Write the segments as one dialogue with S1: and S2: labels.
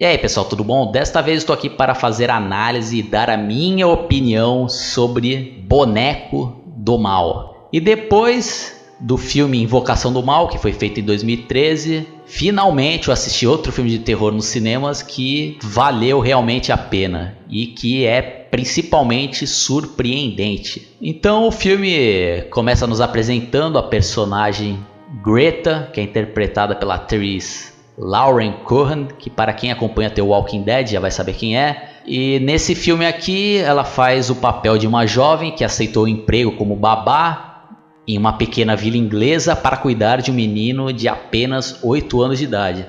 S1: E aí pessoal, tudo bom? Desta vez estou aqui para fazer análise e dar a minha opinião sobre Boneco do Mal. E depois do filme Invocação do Mal, que foi feito em 2013, finalmente eu assisti outro filme de terror nos cinemas que valeu realmente a pena e que é principalmente surpreendente. Então o filme começa nos apresentando a personagem Greta, que é interpretada pela atriz Lauren Cohen, que para quem acompanha The Walking Dead já vai saber quem é. E nesse filme aqui ela faz o papel de uma jovem que aceitou o emprego como babá em uma pequena vila inglesa para cuidar de um menino de apenas 8 anos de idade.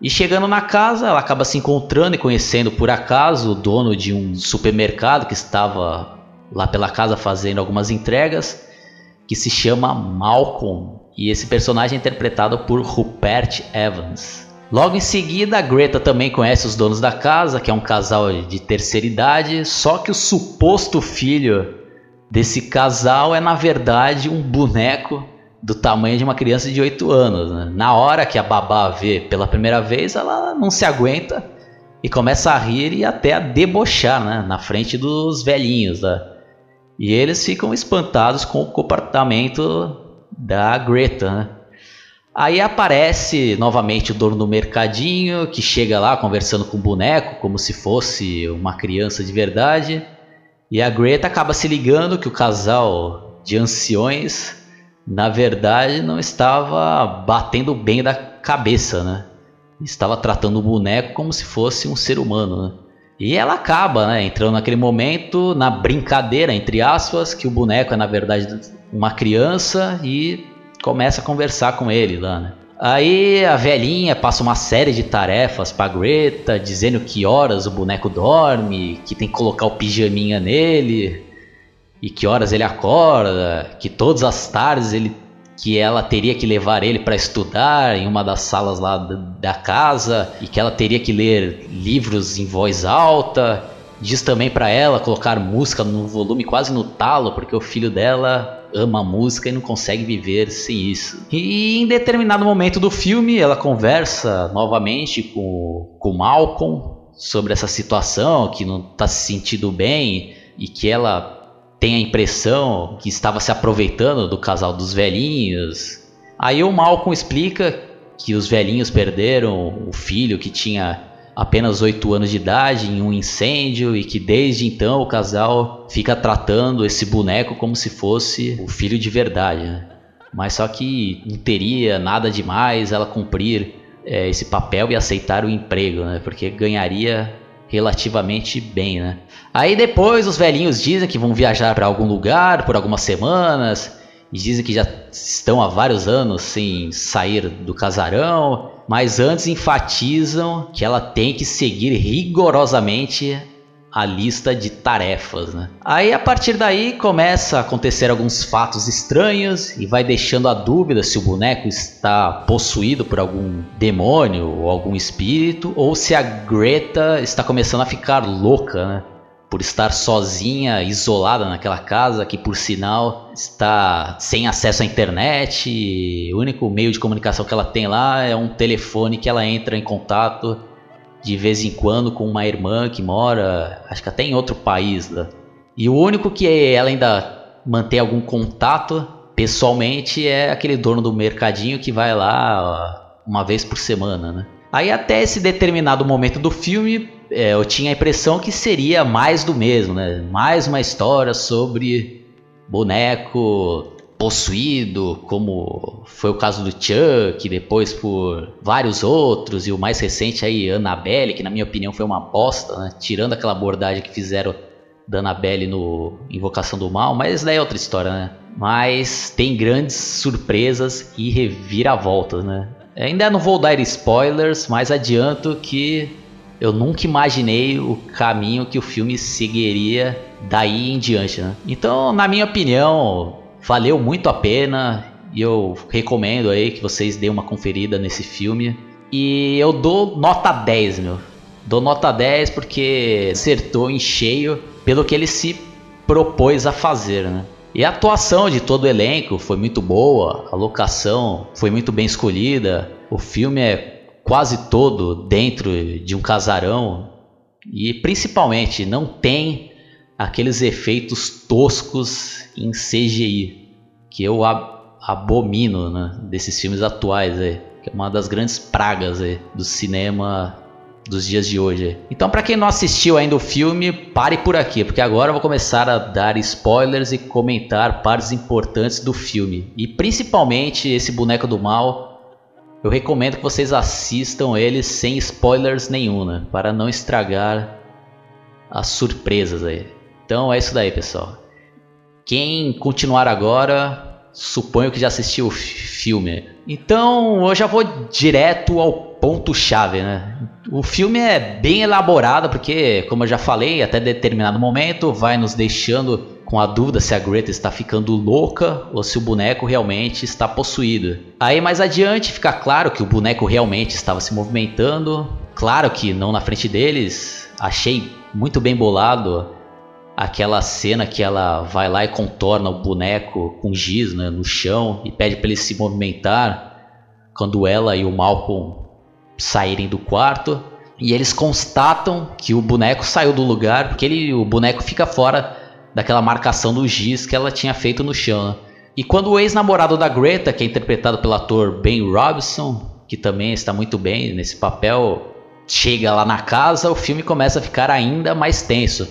S1: E chegando na casa, ela acaba se encontrando e conhecendo por acaso o dono de um supermercado que estava lá pela casa fazendo algumas entregas, que se chama Malcolm. E esse personagem é interpretado por Rupert Evans. Logo em seguida, a Greta também conhece os donos da casa, que é um casal de terceira idade, só que o suposto filho desse casal é na verdade um boneco do tamanho de uma criança de 8 anos. Né? Na hora que a babá vê pela primeira vez, ela não se aguenta e começa a rir e até a debochar né? na frente dos velhinhos. Né? E eles ficam espantados com o comportamento da Greta. Né? Aí aparece novamente o dono do mercadinho que chega lá conversando com o boneco como se fosse uma criança de verdade. E a Greta acaba se ligando que o casal de anciões, na verdade, não estava batendo bem da cabeça, né? Estava tratando o boneco como se fosse um ser humano, né? E ela acaba, né, entrando naquele momento na brincadeira, entre aspas, que o boneco é na verdade uma criança e começa a conversar com ele lá, né? Aí a velhinha passa uma série de tarefas pra Greta, dizendo que horas o boneco dorme, que tem que colocar o pijaminha nele, e que horas ele acorda, que todas as tardes ele que ela teria que levar ele para estudar em uma das salas lá da casa e que ela teria que ler livros em voz alta. Diz também para ela colocar música no volume quase no talo, porque o filho dela ama música e não consegue viver sem isso. E em determinado momento do filme, ela conversa novamente com, com Malcolm sobre essa situação, que não está se sentindo bem e que ela tem a impressão que estava se aproveitando do casal dos velhinhos. Aí o Malcolm explica que os velhinhos perderam o filho que tinha apenas 8 anos de idade em um incêndio e que desde então o casal fica tratando esse boneco como se fosse o filho de verdade. Né? Mas só que não teria nada demais ela cumprir é, esse papel e aceitar o emprego, né? porque ganharia relativamente bem. Né? Aí depois os velhinhos dizem que vão viajar para algum lugar por algumas semanas e dizem que já estão há vários anos sem sair do casarão, mas antes enfatizam que ela tem que seguir rigorosamente a lista de tarefas. Né? Aí a partir daí começa a acontecer alguns fatos estranhos e vai deixando a dúvida se o boneco está possuído por algum demônio ou algum espírito ou se a Greta está começando a ficar louca. Né? por estar sozinha, isolada naquela casa, que por sinal está sem acesso à internet. o único meio de comunicação que ela tem lá é um telefone que ela entra em contato de vez em quando com uma irmã que mora, acho que até em outro país. Né? E o único que ela ainda mantém algum contato pessoalmente é aquele dono do mercadinho que vai lá uma vez por semana, né? Aí até esse determinado momento do filme é, eu tinha a impressão que seria mais do mesmo, né? Mais uma história sobre boneco possuído, como foi o caso do Chuck, depois por vários outros, e o mais recente aí, Annabelle, que na minha opinião foi uma bosta, né? Tirando aquela abordagem que fizeram da Annabelle no Invocação do Mal, mas daí é outra história, né? Mas tem grandes surpresas e reviravoltas, né? Ainda não vou dar spoilers, mas adianto que eu nunca imaginei o caminho que o filme seguiria daí em diante, né? Então, na minha opinião, valeu muito a pena e eu recomendo aí que vocês deem uma conferida nesse filme. E eu dou nota 10, meu. Dou nota 10 porque acertou em cheio pelo que ele se propôs a fazer, né? E a atuação de todo o elenco foi muito boa, a locação foi muito bem escolhida, o filme é quase todo dentro de um casarão e principalmente não tem aqueles efeitos toscos em CGI que eu abomino né, desses filmes atuais, que é uma das grandes pragas do cinema dos dias de hoje. Então, para quem não assistiu ainda o filme, pare por aqui, porque agora eu vou começar a dar spoilers e comentar partes importantes do filme. E principalmente esse boneco do mal, eu recomendo que vocês assistam ele sem spoilers nenhum, né? para não estragar as surpresas aí. Então é isso daí, pessoal. Quem continuar agora, suponho que já assistiu o filme. Então eu já vou direto ao ponto chave, né? O filme é bem elaborado porque, como eu já falei, até determinado momento vai nos deixando com a dúvida se a Greta está ficando louca ou se o boneco realmente está possuído. Aí mais adiante fica claro que o boneco realmente estava se movimentando. Claro que não na frente deles. Achei muito bem bolado aquela cena que ela vai lá e contorna o boneco com giz né, no chão e pede para ele se movimentar quando ela e o Malcolm saírem do quarto e eles constatam que o boneco saiu do lugar porque ele, o boneco fica fora daquela marcação do giz que ela tinha feito no chão. Né? E quando o ex-namorado da Greta, que é interpretado pelo ator Ben Robson, que também está muito bem nesse papel, chega lá na casa, o filme começa a ficar ainda mais tenso.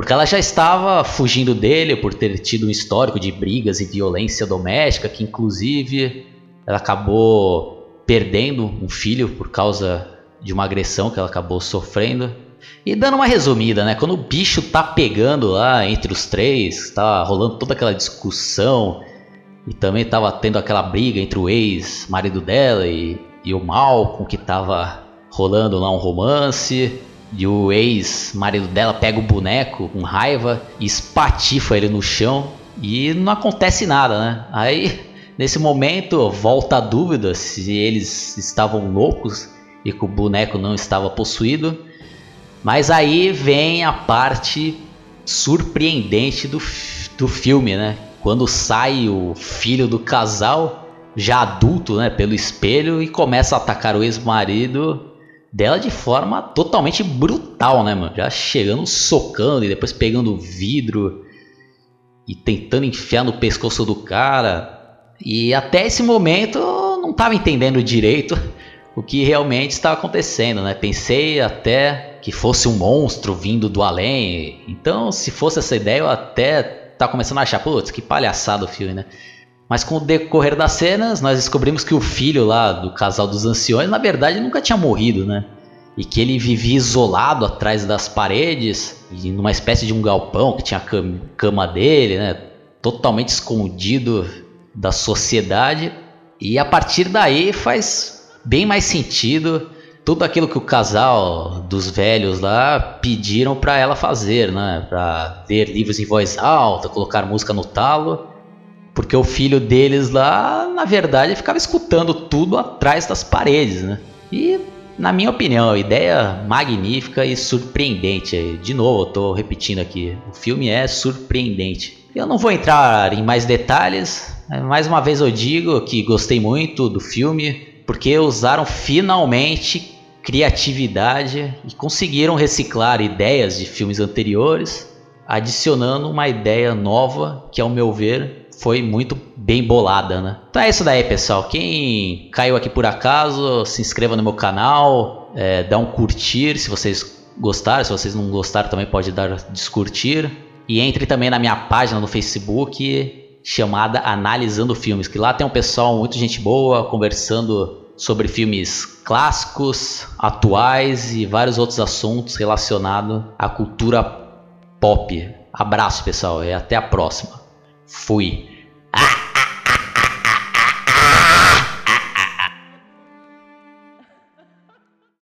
S1: Porque ela já estava fugindo dele por ter tido um histórico de brigas e violência doméstica, que inclusive ela acabou perdendo um filho por causa de uma agressão que ela acabou sofrendo. E dando uma resumida, né? Quando o bicho tá pegando lá entre os três, tá rolando toda aquela discussão e também tava tendo aquela briga entre o ex-marido dela e, e o Malcolm que tava rolando lá um romance. E o ex-marido dela pega o boneco com raiva e espatifa ele no chão e não acontece nada, né? Aí, nesse momento, volta a dúvida se eles estavam loucos e que o boneco não estava possuído. Mas aí vem a parte surpreendente do, do filme, né? Quando sai o filho do casal, já adulto, né, pelo espelho e começa a atacar o ex-marido dela de forma totalmente brutal, né, mano? Já chegando socando e depois pegando o vidro e tentando enfiar no pescoço do cara. E até esse momento eu não estava entendendo direito o que realmente estava acontecendo, né? Pensei até que fosse um monstro vindo do além. Então, se fosse essa ideia, eu até tava começando a achar, putz, que palhaçada o filme, né? Mas com o decorrer das cenas, nós descobrimos que o filho lá do casal dos anciões, na verdade, nunca tinha morrido, né? E que ele vivia isolado atrás das paredes, numa espécie de um galpão que tinha a cama dele, né? Totalmente escondido da sociedade. E a partir daí faz bem mais sentido tudo aquilo que o casal dos velhos lá pediram para ela fazer, né? Para ver livros em voz alta, colocar música no talo porque o filho deles lá, na verdade, ficava escutando tudo atrás das paredes, né? E, na minha opinião, ideia magnífica e surpreendente. De novo, eu tô repetindo aqui, o filme é surpreendente. Eu não vou entrar em mais detalhes, mais uma vez eu digo que gostei muito do filme, porque usaram finalmente criatividade e conseguiram reciclar ideias de filmes anteriores, adicionando uma ideia nova que, ao meu ver, foi muito bem bolada, né? Então é isso daí, pessoal. Quem caiu aqui por acaso, se inscreva no meu canal, é, dá um curtir se vocês gostaram. Se vocês não gostaram, também pode dar descurtir. E entre também na minha página no Facebook chamada Analisando Filmes, que lá tem um pessoal muito gente boa conversando sobre filmes clássicos, atuais e vários outros assuntos relacionados à cultura pop. Abraço, pessoal, e até a próxima. Fui.